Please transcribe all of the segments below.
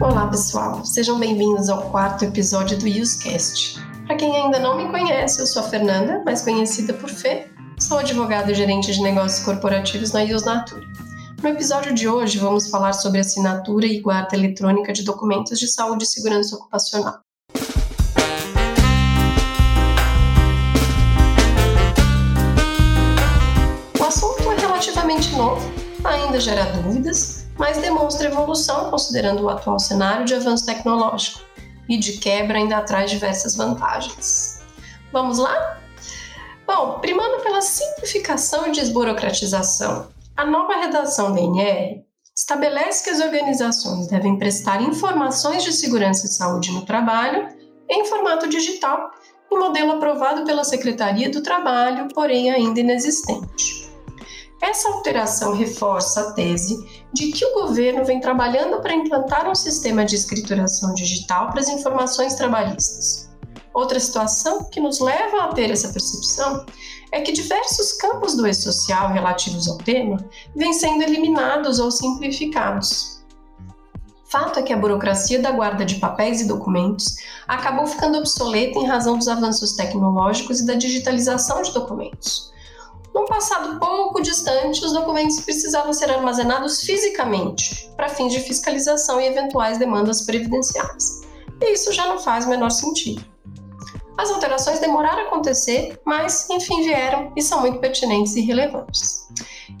Olá, pessoal. Sejam bem-vindos ao quarto episódio do UseCast. Para quem ainda não me conhece, eu sou a Fernanda, mais conhecida por Fê. Sou advogada e gerente de negócios corporativos na Natura. No episódio de hoje, vamos falar sobre assinatura e guarda eletrônica de documentos de saúde e segurança ocupacional. O assunto é relativamente novo, ainda gera dúvidas, mas demonstra evolução considerando o atual cenário de avanço tecnológico e de quebra ainda traz diversas vantagens. Vamos lá? Bom, primando pela simplificação e desburocratização, a nova redação da NR estabelece que as organizações devem prestar informações de segurança e saúde no trabalho em formato digital, em modelo aprovado pela Secretaria do Trabalho, porém ainda inexistente. Essa alteração reforça a tese de que o governo vem trabalhando para implantar um sistema de escrituração digital para as informações trabalhistas. Outra situação que nos leva a ter essa percepção é que diversos campos do e-social relativos ao tema vêm sendo eliminados ou simplificados. Fato é que a burocracia da guarda de papéis e documentos acabou ficando obsoleta em razão dos avanços tecnológicos e da digitalização de documentos. Num passado pouco distante, os documentos precisavam ser armazenados fisicamente para fins de fiscalização e eventuais demandas previdenciárias. E isso já não faz o menor sentido. As alterações demoraram a acontecer, mas enfim vieram e são muito pertinentes e relevantes.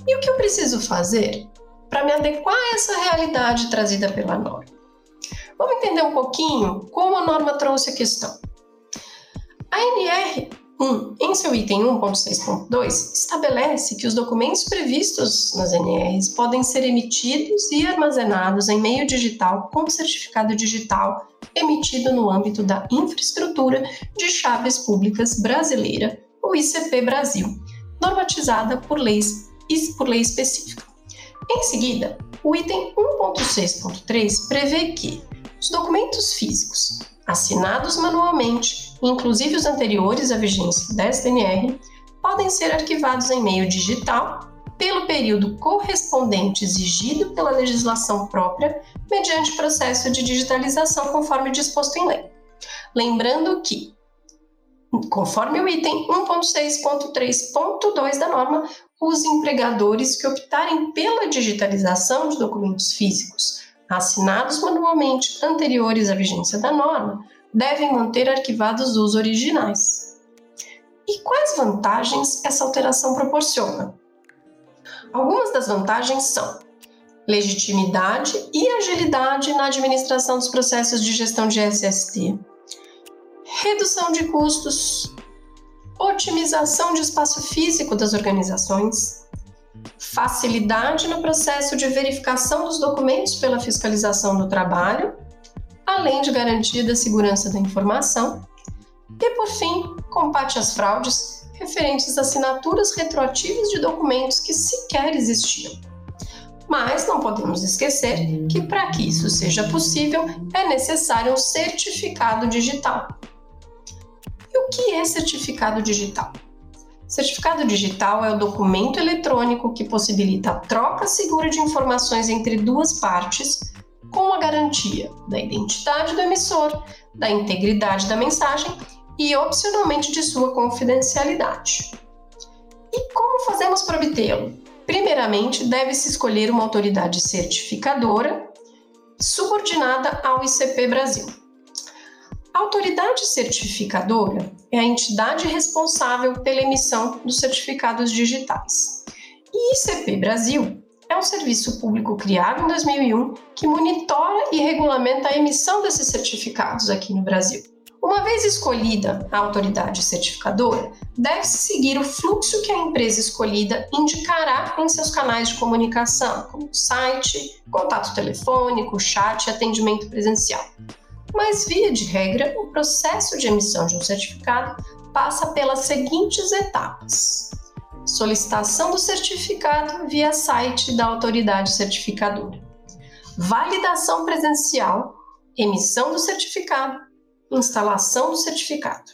E o que eu preciso fazer para me adequar a essa realidade trazida pela norma? Vamos entender um pouquinho como a norma trouxe a questão. A NR 1, em seu item 1.6.2, estabelece que os documentos previstos nas NRs podem ser emitidos e armazenados em meio digital com certificado digital emitido no âmbito da infraestrutura de chaves públicas brasileira, o ICP Brasil, normatizada por, leis, por lei específica. Em seguida, o item 1.6.3 prevê que os documentos físicos assinados manualmente inclusive os anteriores à vigência da SNR, podem ser arquivados em meio digital pelo período correspondente exigido pela legislação própria mediante processo de digitalização conforme disposto em lei. Lembrando que, conforme o item 1.6.3.2 da norma, os empregadores que optarem pela digitalização de documentos físicos assinados manualmente anteriores à vigência da norma devem manter arquivados os originais. E quais vantagens essa alteração proporciona? Algumas das vantagens são legitimidade e agilidade na administração dos processos de gestão de SST, redução de custos, otimização de espaço físico das organizações, facilidade no processo de verificação dos documentos pela fiscalização do trabalho além de garantia da segurança da informação, e, por fim, combate às fraudes referentes a assinaturas retroativas de documentos que sequer existiam. Mas não podemos esquecer que, para que isso seja possível, é necessário um certificado digital. E o que é certificado digital? Certificado digital é o documento eletrônico que possibilita a troca segura de informações entre duas partes com a garantia da identidade do emissor, da integridade da mensagem e, opcionalmente, de sua confidencialidade. E como fazemos para obtê-lo? Primeiramente, deve-se escolher uma autoridade certificadora subordinada ao ICP Brasil. A autoridade certificadora é a entidade responsável pela emissão dos certificados digitais. E ICP Brasil é um serviço público criado em 2001 que monitora e regulamenta a emissão desses certificados aqui no Brasil. Uma vez escolhida a autoridade certificadora, deve-se seguir o fluxo que a empresa escolhida indicará em seus canais de comunicação, como site, contato telefônico, chat e atendimento presencial. Mas, via de regra, o processo de emissão de um certificado passa pelas seguintes etapas: solicitação do certificado via site da autoridade certificadora, validação presencial, emissão do certificado, instalação do certificado.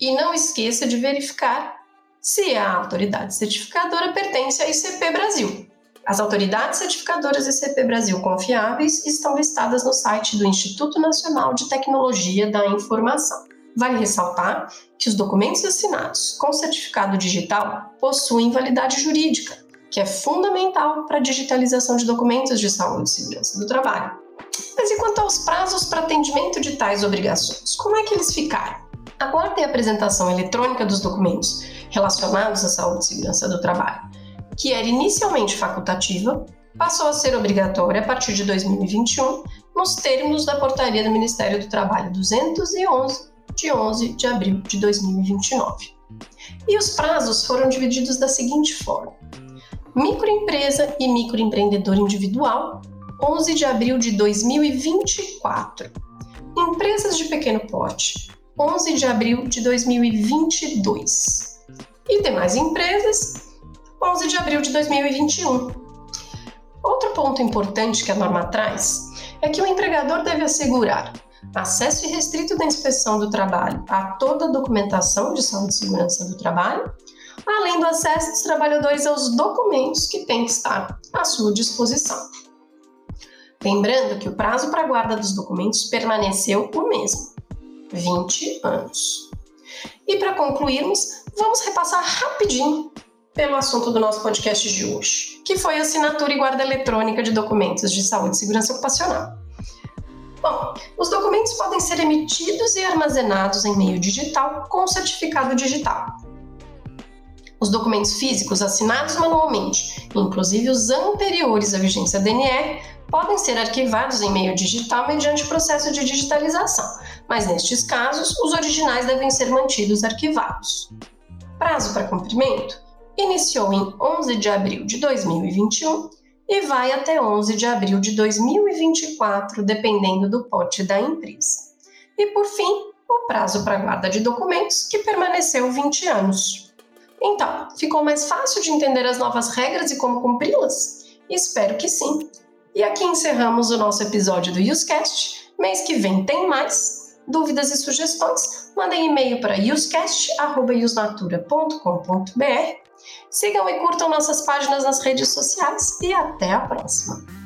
E não esqueça de verificar se a autoridade certificadora pertence à ICP Brasil. As autoridades certificadoras ICP Brasil confiáveis estão listadas no site do Instituto Nacional de Tecnologia da Informação. Vale ressaltar que os documentos assinados com certificado digital possuem validade jurídica, que é fundamental para a digitalização de documentos de saúde e segurança do trabalho. Mas e quanto aos prazos para atendimento de tais obrigações? Como é que eles ficaram? A guarda e apresentação eletrônica dos documentos relacionados à saúde e segurança do trabalho que era inicialmente facultativa, passou a ser obrigatória a partir de 2021, nos termos da portaria do Ministério do Trabalho 211, de 11 de abril de 2029. E os prazos foram divididos da seguinte forma: microempresa e microempreendedor individual, 11 de abril de 2024. Empresas de pequeno porte, 11 de abril de 2022. E demais empresas, 11 de abril de 2021. Outro ponto importante que a norma traz é que o empregador deve assegurar acesso irrestrito da inspeção do trabalho a toda a documentação de saúde e segurança do trabalho, além do acesso dos trabalhadores aos documentos que têm que estar à sua disposição. Lembrando que o prazo para a guarda dos documentos permaneceu o mesmo, 20 anos. E para concluirmos, vamos repassar rapidinho pelo assunto do nosso podcast de hoje, que foi assinatura e guarda eletrônica de documentos de saúde e segurança ocupacional. Bom, os documentos podem ser emitidos e armazenados em meio digital com certificado digital. Os documentos físicos assinados manualmente, inclusive os anteriores à vigência DNR, podem ser arquivados em meio digital mediante processo de digitalização, mas nestes casos, os originais devem ser mantidos arquivados. Prazo para cumprimento? Iniciou em 11 de abril de 2021 e vai até 11 de abril de 2024, dependendo do pote da empresa. E por fim, o prazo para guarda de documentos, que permaneceu 20 anos. Então, ficou mais fácil de entender as novas regras e como cumpri-las? Espero que sim. E aqui encerramos o nosso episódio do UseCast. Mês que vem tem mais. Dúvidas e sugestões? Mandem e-mail para usecast.usnatura.com.br Sigam e curtam nossas páginas nas redes sociais e até a próxima!